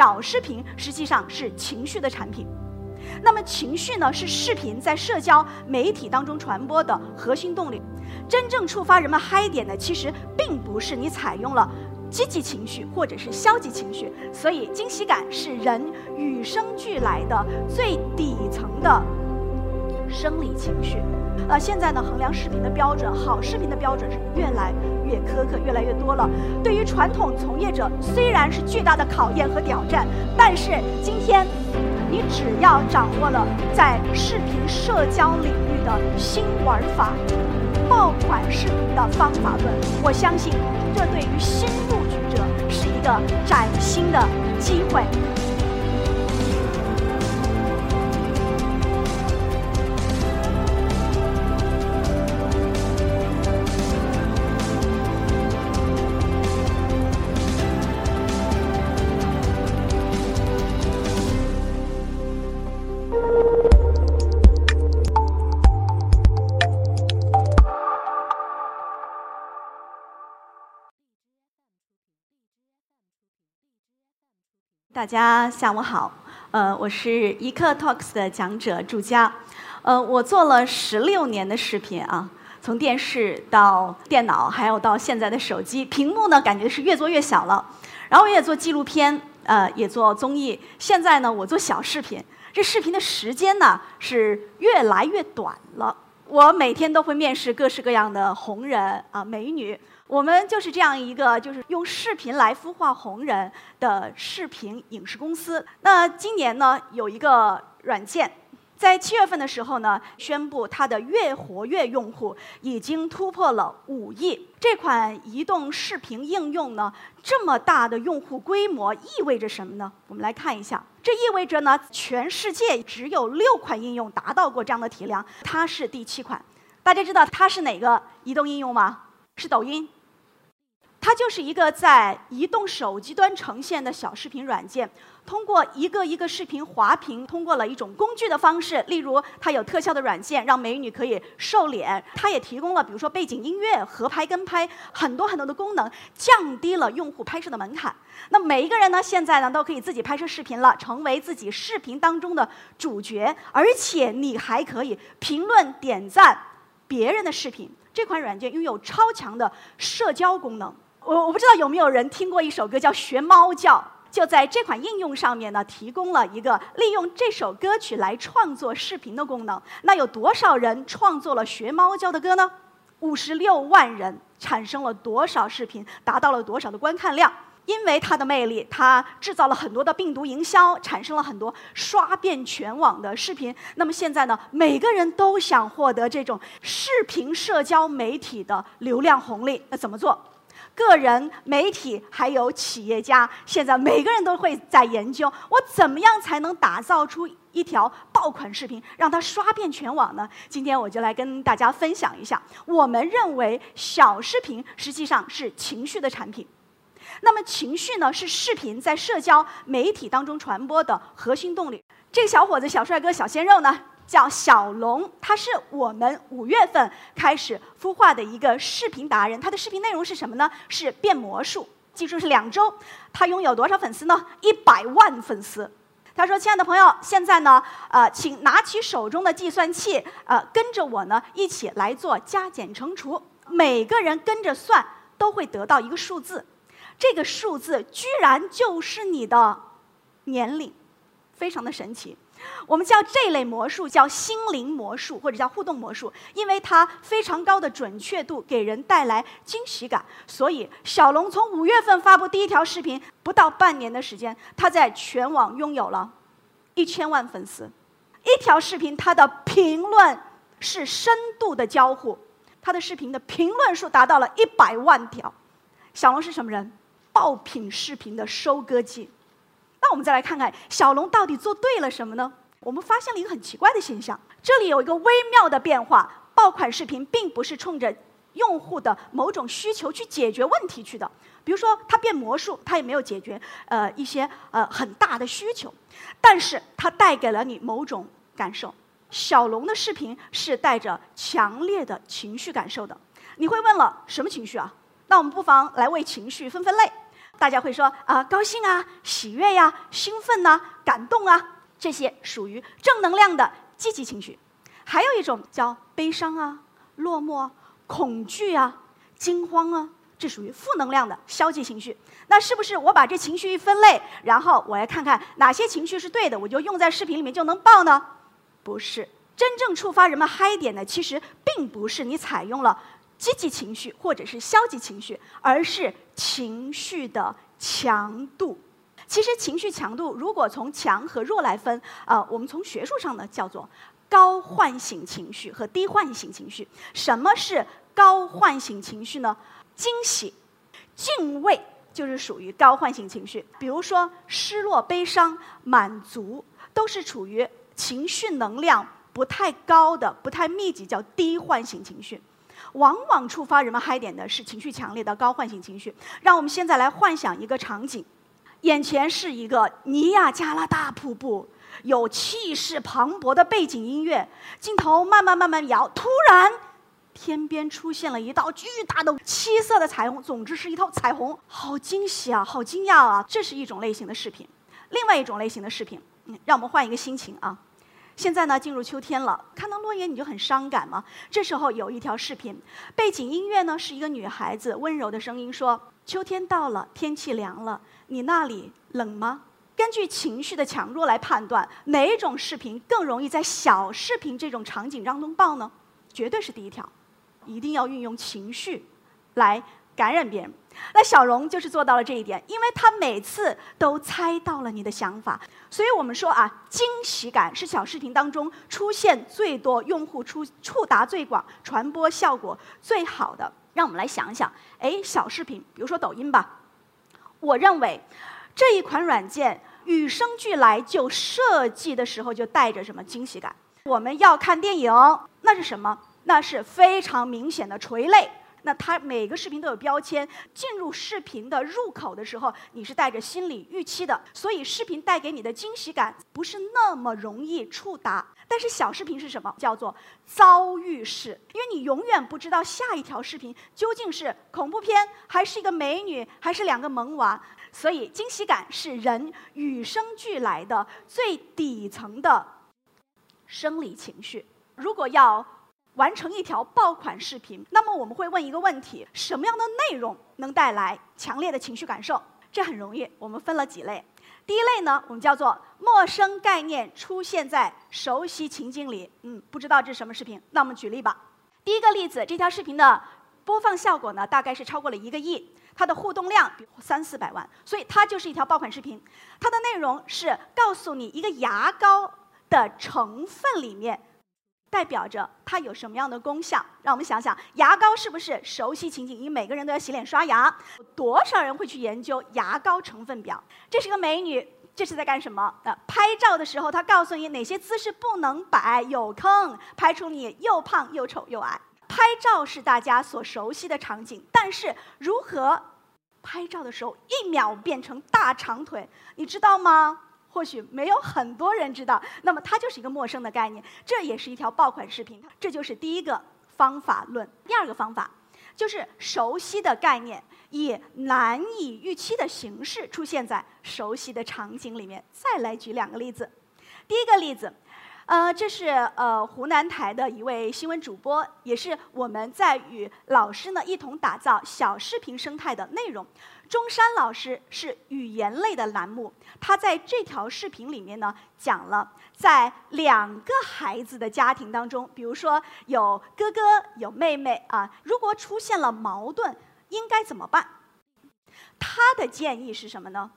小视频实际上是情绪的产品。那么情绪呢，是视频在社交媒体当中传播的核心动力。真正触发人们嗨点的，其实并不是你采用了积极情绪或者是消极情绪。所以惊喜感是人与生俱来的最底层的生理情绪。呃，现在呢，衡量视频的标准，好视频的标准是越来也苛刻，越来越多了。对于传统从业者，虽然是巨大的考验和挑战，但是今天。你只要掌握了在视频社交领域的新玩法、爆款视频的方法论，我相信这对于新入局者是一个崭新的机会。大家下午好，呃，我是一刻 Talks 的讲者祝佳，呃，我做了十六年的视频啊，从电视到电脑，还有到现在的手机，屏幕呢感觉是越做越小了。然后我也做纪录片，呃，也做综艺，现在呢我做小视频，这视频的时间呢是越来越短了。我每天都会面试各式各样的红人啊美女。我们就是这样一个，就是用视频来孵化红人的视频影视公司。那今年呢，有一个软件，在七月份的时候呢，宣布它的月活跃用户已经突破了五亿。这款移动视频应用呢，这么大的用户规模意味着什么呢？我们来看一下，这意味着呢，全世界只有六款应用达到过这样的体量，它是第七款。大家知道它是哪个移动应用吗？是抖音。它就是一个在移动手机端呈现的小视频软件，通过一个一个视频滑屏，通过了一种工具的方式，例如它有特效的软件，让美女可以瘦脸；它也提供了比如说背景音乐、合拍、跟拍很多很多的功能，降低了用户拍摄的门槛。那每一个人呢，现在呢都可以自己拍摄视频了，成为自己视频当中的主角，而且你还可以评论、点赞别人的视频。这款软件拥有超强的社交功能。我我不知道有没有人听过一首歌叫《学猫叫》，就在这款应用上面呢，提供了一个利用这首歌曲来创作视频的功能。那有多少人创作了学猫叫的歌呢？五十六万人，产生了多少视频，达到了多少的观看量？因为它的魅力，它制造了很多的病毒营销，产生了很多刷遍全网的视频。那么现在呢，每个人都想获得这种视频社交媒体的流量红利，那怎么做？个人、媒体还有企业家，现在每个人都会在研究：我怎么样才能打造出一条爆款视频，让它刷遍全网呢？今天我就来跟大家分享一下。我们认为，小视频实际上是情绪的产品。那么，情绪呢，是视频在社交媒体当中传播的核心动力。这个小伙子、小帅哥、小鲜肉呢？叫小龙，他是我们五月份开始孵化的一个视频达人。他的视频内容是什么呢？是变魔术，记住是两周。他拥有多少粉丝呢？一百万粉丝。他说：“亲爱的朋友，现在呢，呃，请拿起手中的计算器，呃，跟着我呢一起来做加减乘除。每个人跟着算，都会得到一个数字。这个数字居然就是你的年龄，非常的神奇。”我们叫这类魔术叫心灵魔术，或者叫互动魔术，因为它非常高的准确度，给人带来惊喜感。所以，小龙从五月份发布第一条视频，不到半年的时间，他在全网拥有了一千万粉丝。一条视频，他的评论是深度的交互，他的视频的评论数达到了一百万条。小龙是什么人？爆品视频的收割机。那我们再来看看小龙到底做对了什么呢？我们发现了一个很奇怪的现象，这里有一个微妙的变化。爆款视频并不是冲着用户的某种需求去解决问题去的，比如说他变魔术，他也没有解决呃一些呃很大的需求，但是它带给了你某种感受。小龙的视频是带着强烈的情绪感受的。你会问了，什么情绪啊？那我们不妨来为情绪分分类。大家会说啊，高兴啊，喜悦呀，兴奋呐，感动啊，这些属于正能量的积极情绪。还有一种叫悲伤啊、落寞、恐惧啊、惊慌啊，这属于负能量的消极情绪。那是不是我把这情绪一分类，然后我来看看哪些情绪是对的，我就用在视频里面就能爆呢？不是，真正触发人们嗨点的，其实并不是你采用了积极情绪或者是消极情绪，而是情绪的强度。其实情绪强度如果从强和弱来分，啊，我们从学术上呢叫做高唤醒情绪和低唤醒情绪。什么是高唤醒情绪呢？惊喜、敬畏。就是属于高唤醒情绪，比如说失落、悲伤、满足，都是处于情绪能量不太高的、不太密集，叫低唤醒情绪。往往触发人们嗨点的是情绪强烈的高唤醒情绪。让我们现在来幻想一个场景：眼前是一个尼亚加拉大瀑布，有气势磅礴的背景音乐，镜头慢慢慢慢摇，突然。天边出现了一道巨大的七色的彩虹，总之是一套彩虹，好惊喜啊，好惊讶啊！这是一种类型的视频。另外一种类型的视频，嗯，让我们换一个心情啊。现在呢，进入秋天了，看到落叶你就很伤感吗？这时候有一条视频，背景音乐呢是一个女孩子温柔的声音说：“秋天到了，天气凉了，你那里冷吗？”根据情绪的强弱来判断，哪种视频更容易在小视频这种场景当中爆呢？绝对是第一条。一定要运用情绪来感染别人。那小荣就是做到了这一点，因为他每次都猜到了你的想法。所以我们说啊，惊喜感是小视频当中出现最多、用户触触达最广、传播效果最好的。让我们来想一想，哎，小视频，比如说抖音吧。我认为这一款软件与生俱来就设计的时候就带着什么惊喜感。我们要看电影，那是什么？那是非常明显的垂泪。那它每个视频都有标签，进入视频的入口的时候，你是带着心理预期的，所以视频带给你的惊喜感不是那么容易触达。但是小视频是什么？叫做遭遇式，因为你永远不知道下一条视频究竟是恐怖片，还是一个美女，还是两个萌娃。所以惊喜感是人与生俱来的最底层的生理情绪。如果要完成一条爆款视频，那么我们会问一个问题：什么样的内容能带来强烈的情绪感受？这很容易，我们分了几类。第一类呢，我们叫做陌生概念出现在熟悉情境里。嗯，不知道这是什么视频？那我们举例吧。第一个例子，这条视频的播放效果呢，大概是超过了一个亿，它的互动量比三四百万，所以它就是一条爆款视频。它的内容是告诉你一个牙膏的成分里面。代表着它有什么样的功效？让我们想想，牙膏是不是熟悉情景？因为每个人都要洗脸刷牙，多少人会去研究牙膏成分表？这是个美女，这是在干什么？呃，拍照的时候，她告诉你哪些姿势不能摆，有坑，拍出你又胖又丑又矮。拍照是大家所熟悉的场景，但是如何拍照的时候一秒变成大长腿，你知道吗？或许没有很多人知道，那么它就是一个陌生的概念，这也是一条爆款视频。这就是第一个方法论。第二个方法就是熟悉的概念以难以预期的形式出现在熟悉的场景里面。再来举两个例子。第一个例子，呃，这是呃湖南台的一位新闻主播，也是我们在与老师呢一同打造小视频生态的内容。中山老师是语言类的栏目，他在这条视频里面呢讲了，在两个孩子的家庭当中，比如说有哥哥有妹妹啊，如果出现了矛盾，应该怎么办？他的建议是什么呢？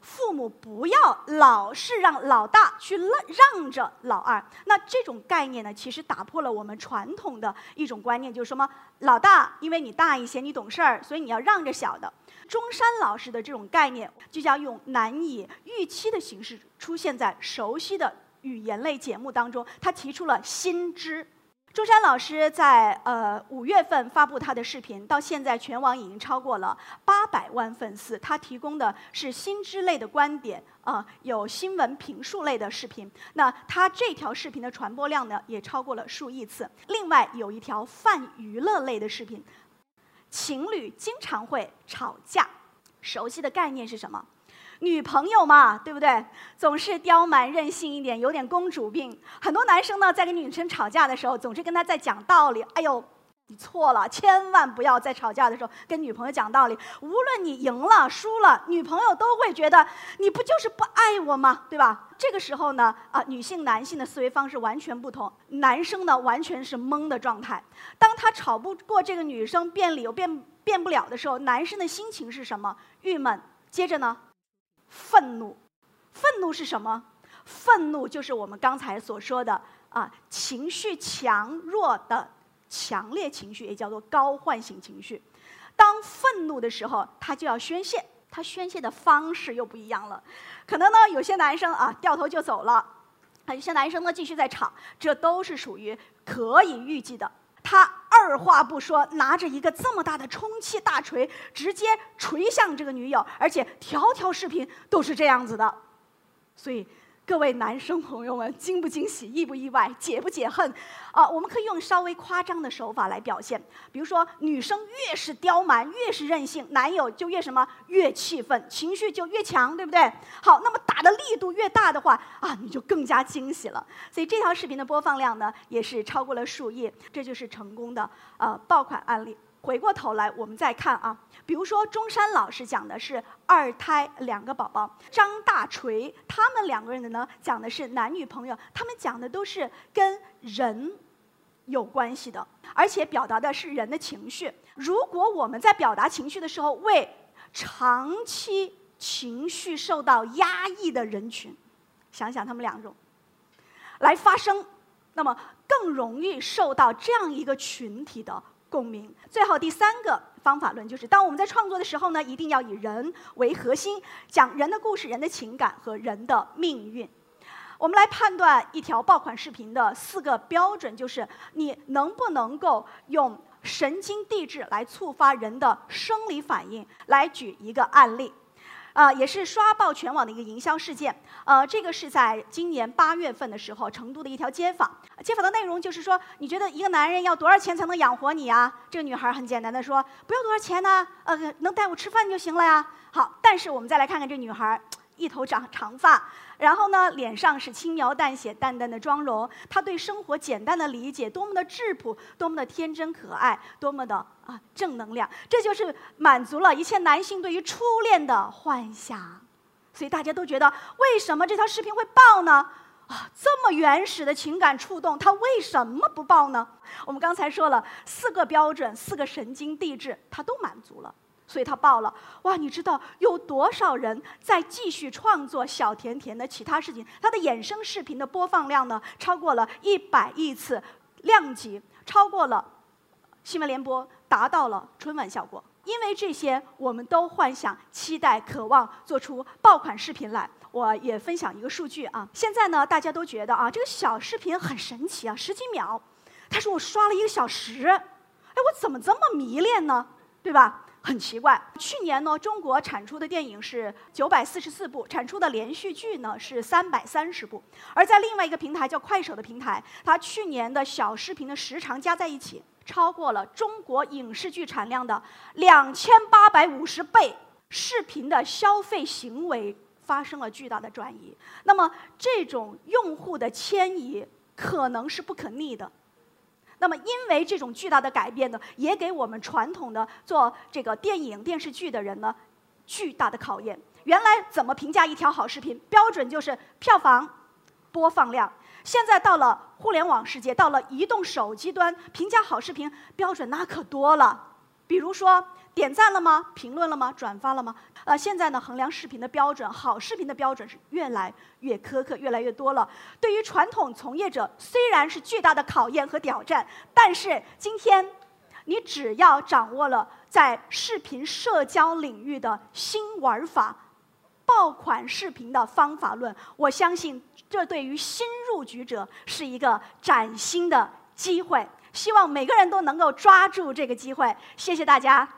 父母不要老是让老大去让让着老二，那这种概念呢，其实打破了我们传统的一种观念，就是什么老大，因为你大一些，你懂事儿，所以你要让着小的。中山老师的这种概念，就将用难以预期的形式出现在熟悉的语言类节目当中。他提出了新知。中山老师在呃五月份发布他的视频，到现在全网已经超过了八百万粉丝。他提供的是新知类的观点啊，有新闻评述类的视频。那他这条视频的传播量呢，也超过了数亿次。另外有一条泛娱乐类的视频。情侣经常会吵架，熟悉的概念是什么？女朋友嘛，对不对？总是刁蛮任性一点，有点公主病。很多男生呢，在跟女生吵架的时候，总是跟她在讲道理。哎呦，你错了，千万不要在吵架的时候跟女朋友讲道理。无论你赢了输了，女朋友都会觉得你不就是不爱我吗？对吧？这个时候呢，啊，女性男性的思维方式完全不同。男生呢，完全是懵的状态。当他吵不过这个女生，辩理又辩辩不了的时候，男生的心情是什么？郁闷。接着呢？愤怒，愤怒是什么？愤怒就是我们刚才所说的啊，情绪强弱的强烈情绪，也叫做高唤醒情绪。当愤怒的时候，他就要宣泄，他宣泄的方式又不一样了。可能呢，有些男生啊掉头就走了，啊，有些男生呢继续在吵，这都是属于可以预计的。他二话不说，拿着一个这么大的充气大锤，直接锤向这个女友，而且条条视频都是这样子的，所以。各位男生朋友们，惊不惊喜，意不意外，解不解恨？啊，我们可以用稍微夸张的手法来表现。比如说，女生越是刁蛮，越是任性，男友就越什么，越气愤，情绪就越强，对不对？好，那么打的力度越大的话，啊，你就更加惊喜了。所以这条视频的播放量呢，也是超过了数亿，这就是成功的呃爆款案例。回过头来，我们再看啊，比如说中山老师讲的是二胎两个宝宝，张大锤他们两个人的呢讲的是男女朋友，他们讲的都是跟人有关系的，而且表达的是人的情绪。如果我们在表达情绪的时候，为长期情绪受到压抑的人群，想想他们两种来发声，那么更容易受到这样一个群体的。共鸣。最后第三个方法论就是，当我们在创作的时候呢，一定要以人为核心，讲人的故事、人的情感和人的命运。我们来判断一条爆款视频的四个标准，就是你能不能够用神经递质来触发人的生理反应。来举一个案例。啊，也是刷爆全网的一个营销事件。呃，这个是在今年八月份的时候，成都的一条街访。街访的内容就是说，你觉得一个男人要多少钱才能养活你啊？这个女孩很简单的说，不要多少钱呢，呃，能带我吃饭就行了呀。好，但是我们再来看看这女孩。一头长长发，然后呢，脸上是轻描淡写、淡淡的妆容。他对生活简单的理解，多么的质朴，多么的天真可爱，多么的啊正能量。这就是满足了一切男性对于初恋的幻想。所以大家都觉得，为什么这条视频会爆呢？啊，这么原始的情感触动，他为什么不爆呢？我们刚才说了四个标准，四个神经递质，他都满足了。所以他爆了，哇！你知道有多少人在继续创作小甜甜的其他事情？他的衍生视频的播放量呢，超过了一百亿次，量级超过了新闻联播，达到了春晚效果。因为这些，我们都幻想、期待、渴望做出爆款视频来。我也分享一个数据啊，现在呢，大家都觉得啊，这个小视频很神奇啊，十几秒，他说我刷了一个小时，哎，我怎么这么迷恋呢？对吧？很奇怪，去年呢，中国产出的电影是九百四十四部，产出的连续剧呢是三百三十部。而在另外一个平台叫快手的平台，它去年的小视频的时长加在一起，超过了中国影视剧产量的两千八百五十倍。视频的消费行为发生了巨大的转移，那么这种用户的迁移可能是不可逆的。那么，因为这种巨大的改变呢，也给我们传统的做这个电影电视剧的人呢，巨大的考验。原来怎么评价一条好视频？标准就是票房、播放量。现在到了互联网世界，到了移动手机端，评价好视频标准那可多了。比如说。点赞了吗？评论了吗？转发了吗？呃，现在呢，衡量视频的标准，好视频的标准是越来越苛刻，越来越多了。对于传统从业者，虽然是巨大的考验和挑战，但是今天，你只要掌握了在视频社交领域的新玩法，爆款视频的方法论，我相信这对于新入局者是一个崭新的机会。希望每个人都能够抓住这个机会。谢谢大家。